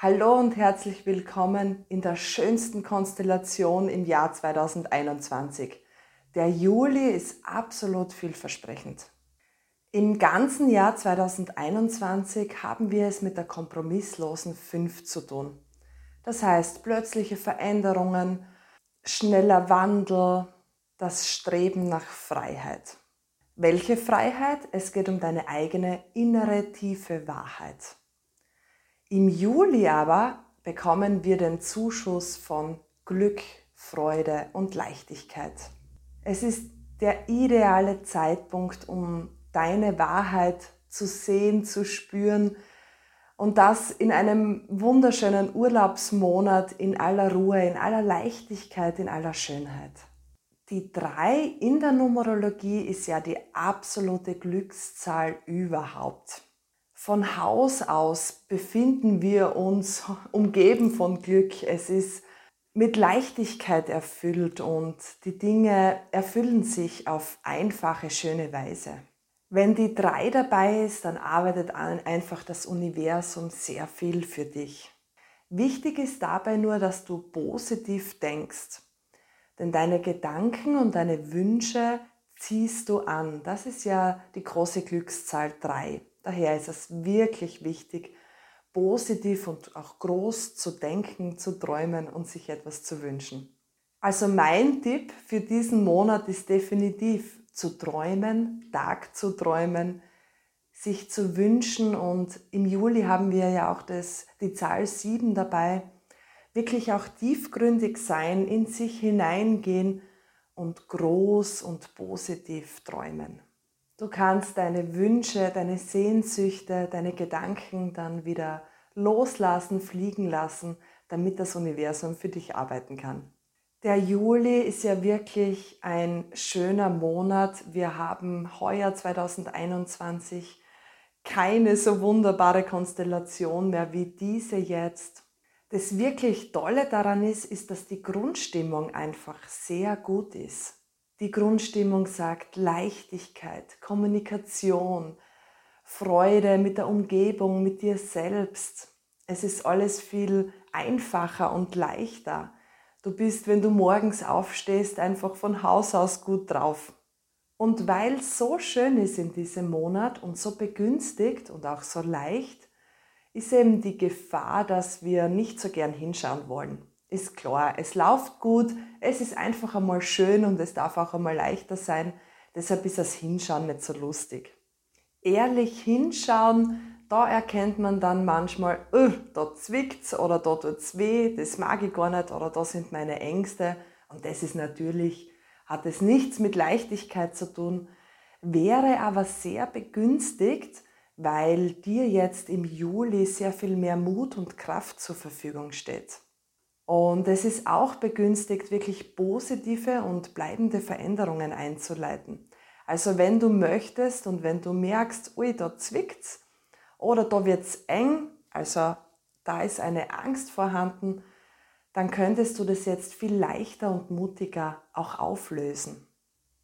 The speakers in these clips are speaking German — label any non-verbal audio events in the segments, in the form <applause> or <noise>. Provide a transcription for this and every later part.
Hallo und herzlich willkommen in der schönsten Konstellation im Jahr 2021. Der Juli ist absolut vielversprechend. Im ganzen Jahr 2021 haben wir es mit der kompromisslosen 5 zu tun. Das heißt plötzliche Veränderungen, schneller Wandel, das Streben nach Freiheit. Welche Freiheit? Es geht um deine eigene innere tiefe Wahrheit. Im Juli aber bekommen wir den Zuschuss von Glück, Freude und Leichtigkeit. Es ist der ideale Zeitpunkt, um deine Wahrheit zu sehen, zu spüren und das in einem wunderschönen Urlaubsmonat in aller Ruhe, in aller Leichtigkeit, in aller Schönheit. Die drei in der Numerologie ist ja die absolute Glückszahl überhaupt. Von Haus aus befinden wir uns <laughs> umgeben von Glück. Es ist mit Leichtigkeit erfüllt und die Dinge erfüllen sich auf einfache, schöne Weise. Wenn die drei dabei ist, dann arbeitet einfach das Universum sehr viel für dich. Wichtig ist dabei nur, dass du positiv denkst. Denn deine Gedanken und deine Wünsche ziehst du an. Das ist ja die große Glückszahl 3. Daher ist es wirklich wichtig, positiv und auch groß zu denken, zu träumen und sich etwas zu wünschen. Also mein Tipp für diesen Monat ist definitiv zu träumen, Tag zu träumen, sich zu wünschen und im Juli haben wir ja auch das, die Zahl 7 dabei, wirklich auch tiefgründig sein, in sich hineingehen und groß und positiv träumen. Du kannst deine Wünsche, deine Sehnsüchte, deine Gedanken dann wieder loslassen, fliegen lassen, damit das Universum für dich arbeiten kann. Der Juli ist ja wirklich ein schöner Monat. Wir haben heuer 2021 keine so wunderbare Konstellation mehr wie diese jetzt. Das wirklich Tolle daran ist, ist, dass die Grundstimmung einfach sehr gut ist. Die Grundstimmung sagt Leichtigkeit, Kommunikation, Freude mit der Umgebung, mit dir selbst. Es ist alles viel einfacher und leichter. Du bist, wenn du morgens aufstehst, einfach von Haus aus gut drauf. Und weil es so schön ist in diesem Monat und so begünstigt und auch so leicht, ist eben die Gefahr, dass wir nicht so gern hinschauen wollen ist klar, es läuft gut, es ist einfach einmal schön und es darf auch einmal leichter sein. Deshalb ist das Hinschauen nicht so lustig. Ehrlich hinschauen, da erkennt man dann manchmal, oh, da zwickt's oder da tut's weh, das mag ich gar nicht oder da sind meine Ängste. Und das ist natürlich, hat es nichts mit Leichtigkeit zu tun, wäre aber sehr begünstigt, weil dir jetzt im Juli sehr viel mehr Mut und Kraft zur Verfügung steht. Und es ist auch begünstigt, wirklich positive und bleibende Veränderungen einzuleiten. Also wenn du möchtest und wenn du merkst, ui, da zwickt's oder da wird's eng, also da ist eine Angst vorhanden, dann könntest du das jetzt viel leichter und mutiger auch auflösen.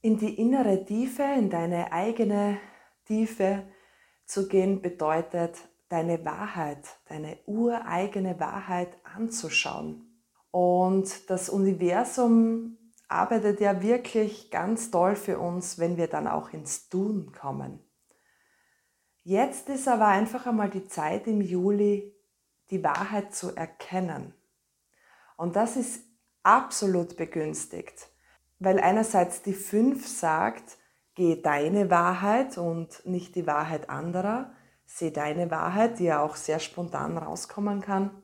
In die innere Tiefe, in deine eigene Tiefe zu gehen, bedeutet, deine Wahrheit, deine ureigene Wahrheit anzuschauen und das Universum arbeitet ja wirklich ganz toll für uns, wenn wir dann auch ins Tun kommen. Jetzt ist aber einfach einmal die Zeit im Juli, die Wahrheit zu erkennen. Und das ist absolut begünstigt, weil einerseits die 5 sagt, geh deine Wahrheit und nicht die Wahrheit anderer, seh deine Wahrheit, die ja auch sehr spontan rauskommen kann.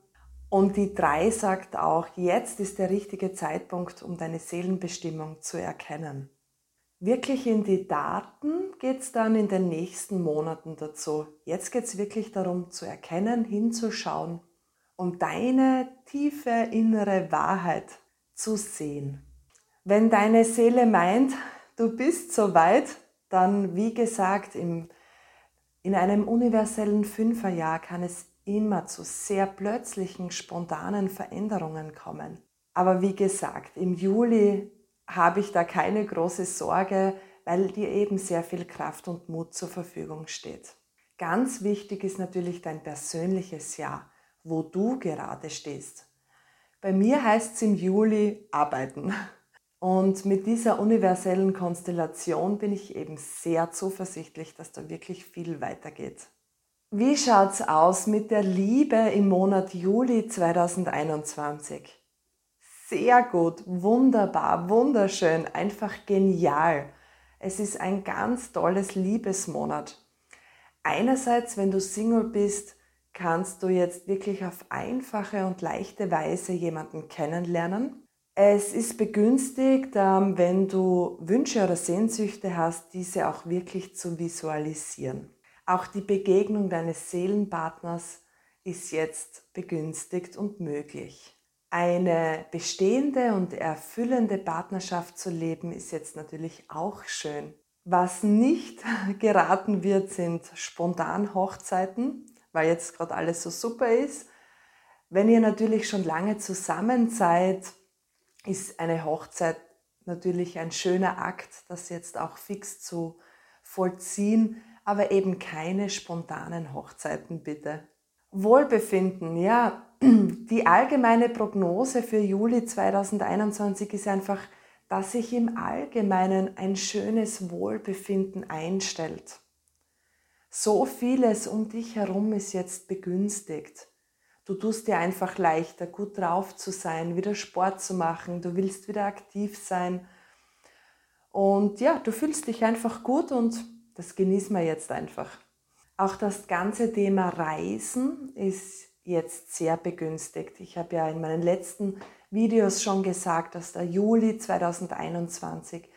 Und die drei sagt auch, jetzt ist der richtige Zeitpunkt, um deine Seelenbestimmung zu erkennen. Wirklich in die Daten geht es dann in den nächsten Monaten dazu. Jetzt geht es wirklich darum zu erkennen, hinzuschauen und deine tiefe innere Wahrheit zu sehen. Wenn deine Seele meint, du bist soweit, dann wie gesagt, im, in einem universellen Fünferjahr kann es immer zu sehr plötzlichen, spontanen Veränderungen kommen. Aber wie gesagt, im Juli habe ich da keine große Sorge, weil dir eben sehr viel Kraft und Mut zur Verfügung steht. Ganz wichtig ist natürlich dein persönliches Jahr. wo du gerade stehst. Bei mir heißt es im Juli arbeiten. Und mit dieser universellen Konstellation bin ich eben sehr zuversichtlich, dass da wirklich viel weitergeht. Wie schaut's aus mit der Liebe im Monat Juli 2021? Sehr gut, wunderbar, wunderschön, einfach genial. Es ist ein ganz tolles Liebesmonat. Einerseits, wenn du Single bist, kannst du jetzt wirklich auf einfache und leichte Weise jemanden kennenlernen. Es ist begünstigt, ähm, wenn du Wünsche oder Sehnsüchte hast, diese auch wirklich zu visualisieren. Auch die Begegnung deines Seelenpartners ist jetzt begünstigt und möglich. Eine bestehende und erfüllende Partnerschaft zu leben ist jetzt natürlich auch schön. Was nicht <laughs> geraten wird, sind spontan Hochzeiten, weil jetzt gerade alles so super ist. Wenn ihr natürlich schon lange zusammen seid, ist eine Hochzeit natürlich ein schöner Akt, das jetzt auch fix zu vollziehen, aber eben keine spontanen Hochzeiten bitte. Wohlbefinden, ja, <clears throat> die allgemeine Prognose für Juli 2021 ist einfach, dass sich im Allgemeinen ein schönes Wohlbefinden einstellt. So vieles um dich herum ist jetzt begünstigt. Du tust dir einfach leichter, gut drauf zu sein, wieder Sport zu machen, du willst wieder aktiv sein. Und ja, du fühlst dich einfach gut und das genießen wir jetzt einfach. Auch das ganze Thema Reisen ist jetzt sehr begünstigt. Ich habe ja in meinen letzten Videos schon gesagt, dass der Juli 2021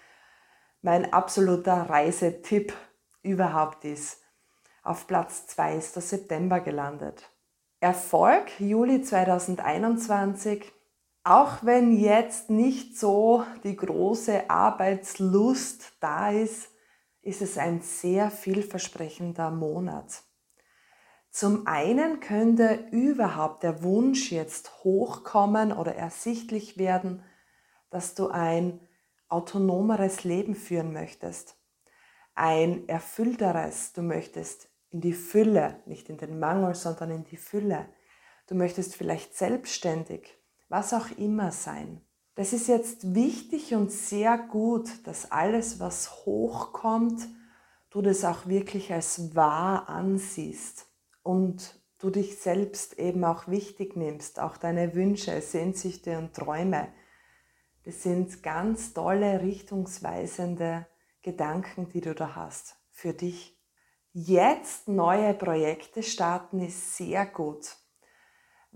mein absoluter Reisetipp überhaupt ist. Auf Platz 2 ist der September gelandet. Erfolg Juli 2021, auch wenn jetzt nicht so die große Arbeitslust da ist, ist es ein sehr vielversprechender Monat. Zum einen könnte überhaupt der Wunsch jetzt hochkommen oder ersichtlich werden, dass du ein autonomeres Leben führen möchtest, ein erfüllteres, du möchtest in die Fülle, nicht in den Mangel, sondern in die Fülle. Du möchtest vielleicht selbstständig, was auch immer sein. Das ist jetzt wichtig und sehr gut, dass alles, was hochkommt, du das auch wirklich als wahr ansiehst und du dich selbst eben auch wichtig nimmst, auch deine Wünsche, Sehnsüchte und Träume. Das sind ganz tolle, richtungsweisende Gedanken, die du da hast für dich. Jetzt neue Projekte starten ist sehr gut,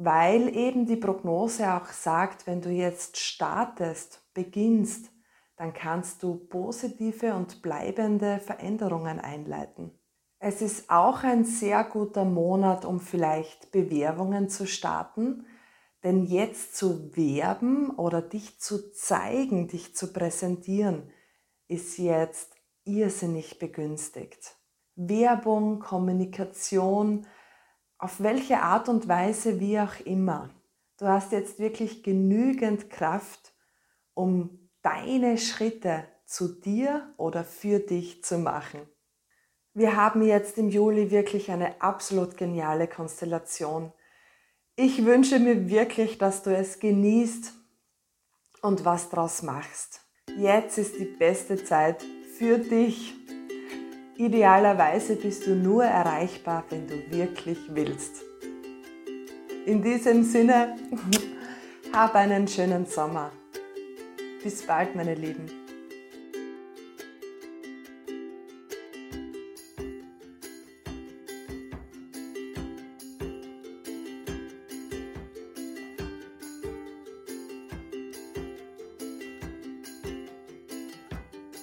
weil eben die Prognose auch sagt, wenn du jetzt startest, beginnst, dann kannst du positive und bleibende Veränderungen einleiten. Es ist auch ein sehr guter Monat, um vielleicht Bewerbungen zu starten, denn jetzt zu werben oder dich zu zeigen, dich zu präsentieren, ist jetzt irrsinnig begünstigt. Werbung, Kommunikation, auf welche Art und Weise wie auch immer. Du hast jetzt wirklich genügend Kraft, um deine Schritte zu dir oder für dich zu machen. Wir haben jetzt im Juli wirklich eine absolut geniale Konstellation. Ich wünsche mir wirklich, dass du es genießt und was draus machst. Jetzt ist die beste Zeit für dich Idealerweise bist du nur erreichbar, wenn du wirklich willst. In diesem Sinne, <laughs> hab einen schönen Sommer. Bis bald, meine Lieben.